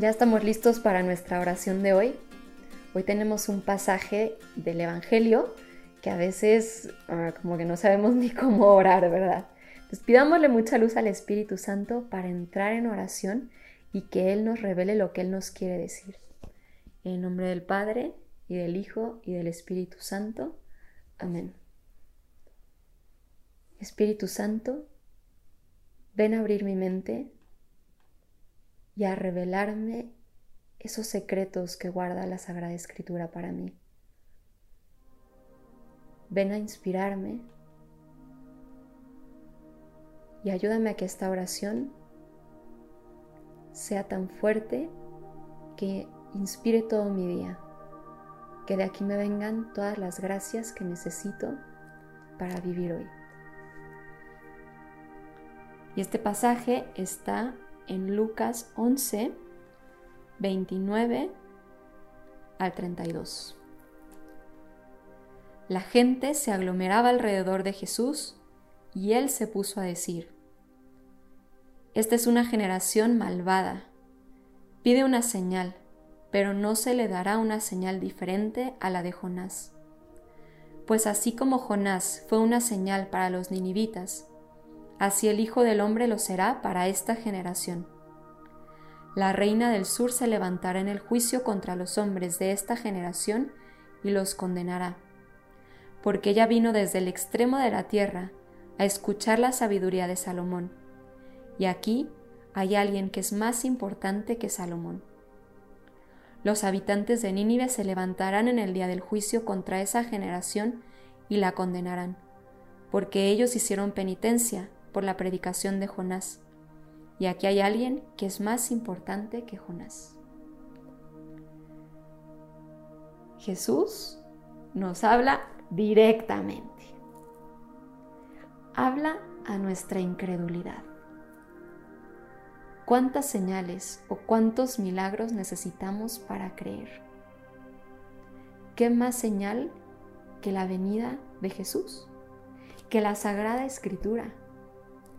Ya estamos listos para nuestra oración de hoy. Hoy tenemos un pasaje del Evangelio que a veces ah, como que no sabemos ni cómo orar, ¿verdad? Entonces pidámosle mucha luz al Espíritu Santo para entrar en oración y que Él nos revele lo que Él nos quiere decir. En nombre del Padre, y del Hijo, y del Espíritu Santo. Amén. Espíritu Santo, ven a abrir mi mente y a revelarme esos secretos que guarda la Sagrada Escritura para mí. Ven a inspirarme y ayúdame a que esta oración sea tan fuerte que inspire todo mi día, que de aquí me vengan todas las gracias que necesito para vivir hoy. Y este pasaje está en Lucas 11, 29 al 32. La gente se aglomeraba alrededor de Jesús y él se puso a decir, Esta es una generación malvada. Pide una señal, pero no se le dará una señal diferente a la de Jonás. Pues así como Jonás fue una señal para los ninivitas, así el Hijo del Hombre lo será para esta generación. La reina del sur se levantará en el juicio contra los hombres de esta generación y los condenará, porque ella vino desde el extremo de la tierra a escuchar la sabiduría de Salomón, y aquí hay alguien que es más importante que Salomón. Los habitantes de Nínive se levantarán en el día del juicio contra esa generación y la condenarán, porque ellos hicieron penitencia por la predicación de Jonás. Y aquí hay alguien que es más importante que Jonás. Jesús nos habla directamente. Habla a nuestra incredulidad. ¿Cuántas señales o cuántos milagros necesitamos para creer? ¿Qué más señal que la venida de Jesús? Que la Sagrada Escritura,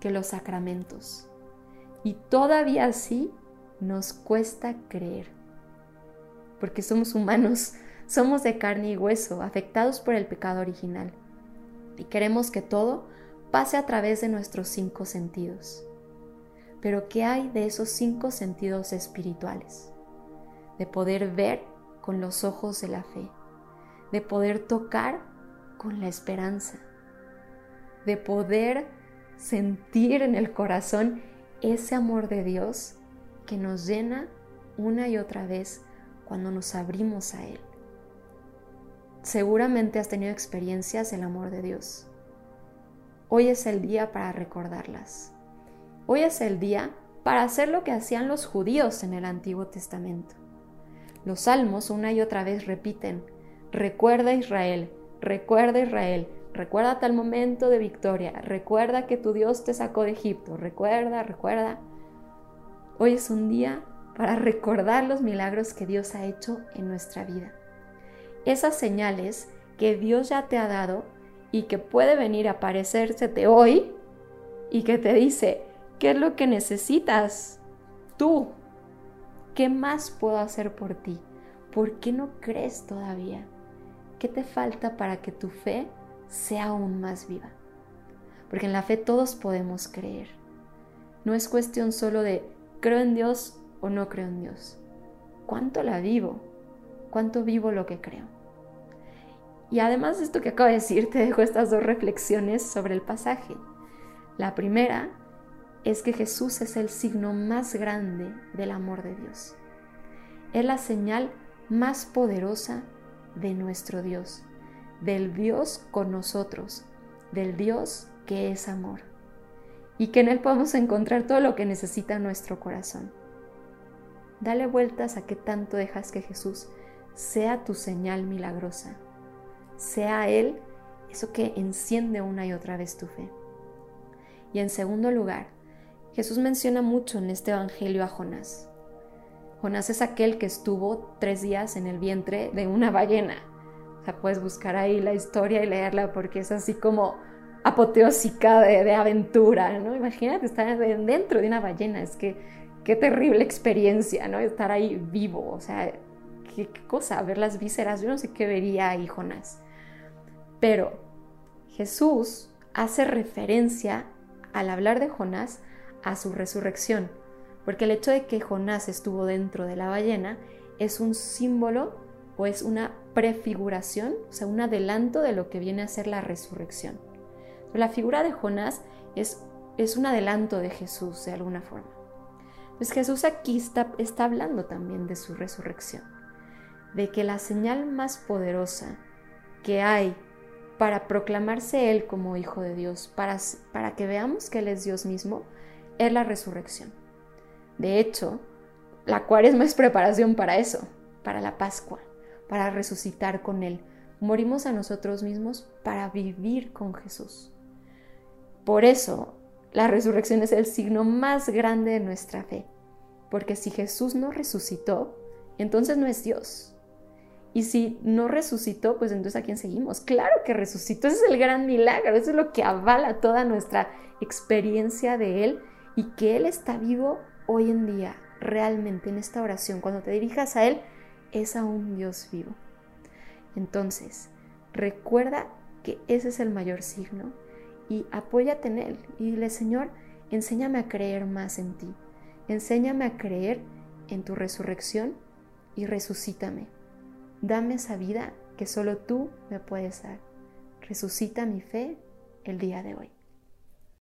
que los sacramentos. Y todavía así nos cuesta creer. Porque somos humanos, somos de carne y hueso, afectados por el pecado original. Y queremos que todo pase a través de nuestros cinco sentidos. Pero ¿qué hay de esos cinco sentidos espirituales? De poder ver con los ojos de la fe, de poder tocar con la esperanza, de poder sentir en el corazón ese amor de Dios que nos llena una y otra vez cuando nos abrimos a Él. Seguramente has tenido experiencias del amor de Dios. Hoy es el día para recordarlas. Hoy es el día para hacer lo que hacían los judíos en el Antiguo Testamento. Los salmos una y otra vez repiten, recuerda Israel, recuerda Israel, Recuerda tal momento de victoria. Recuerda que tu Dios te sacó de Egipto. Recuerda, recuerda. Hoy es un día para recordar los milagros que Dios ha hecho en nuestra vida. Esas señales que Dios ya te ha dado y que puede venir a aparecérsete hoy y que te dice, ¿qué es lo que necesitas? Tú. ¿Qué más puedo hacer por ti? ¿Por qué no crees todavía? ¿Qué te falta para que tu fe sea aún más viva. Porque en la fe todos podemos creer. No es cuestión solo de creo en Dios o no creo en Dios. ¿Cuánto la vivo? ¿Cuánto vivo lo que creo? Y además de esto que acabo de decir, te dejo estas dos reflexiones sobre el pasaje. La primera es que Jesús es el signo más grande del amor de Dios. Es la señal más poderosa de nuestro Dios del Dios con nosotros, del Dios que es amor, y que en Él podemos encontrar todo lo que necesita nuestro corazón. Dale vueltas a qué tanto dejas que Jesús sea tu señal milagrosa, sea Él eso que enciende una y otra vez tu fe. Y en segundo lugar, Jesús menciona mucho en este Evangelio a Jonás. Jonás es aquel que estuvo tres días en el vientre de una ballena o sea, puedes buscar ahí la historia y leerla porque es así como apoteósica de, aventura, ¿no? Imagínate estar dentro de una ballena, es que qué terrible experiencia, ¿no? Estar ahí vivo, o sea, qué, cosa, ver las vísceras, yo no sé qué vería ahí Jonás. Pero Jesús hace referencia al hablar de Jonás a su resurrección, porque el hecho de que Jonás estuvo dentro de la ballena es un símbolo es una prefiguración, o sea, un adelanto de lo que viene a ser la resurrección. La figura de Jonás es, es un adelanto de Jesús de alguna forma. Pues Jesús aquí está, está hablando también de su resurrección, de que la señal más poderosa que hay para proclamarse Él como Hijo de Dios, para, para que veamos que Él es Dios mismo, es la resurrección. De hecho, la cuaresma es preparación para eso, para la Pascua, para resucitar con Él. Morimos a nosotros mismos para vivir con Jesús. Por eso, la resurrección es el signo más grande de nuestra fe, porque si Jesús no resucitó, entonces no es Dios. Y si no resucitó, pues entonces a quién seguimos. Claro que resucitó, ese es el gran milagro, eso es lo que avala toda nuestra experiencia de Él y que Él está vivo hoy en día, realmente en esta oración. Cuando te dirijas a Él, es a un Dios vivo. Entonces, recuerda que ese es el mayor signo y apóyate en Él y dile, Señor, enséñame a creer más en ti, enséñame a creer en tu resurrección y resucítame. Dame esa vida que solo tú me puedes dar. Resucita mi fe el día de hoy.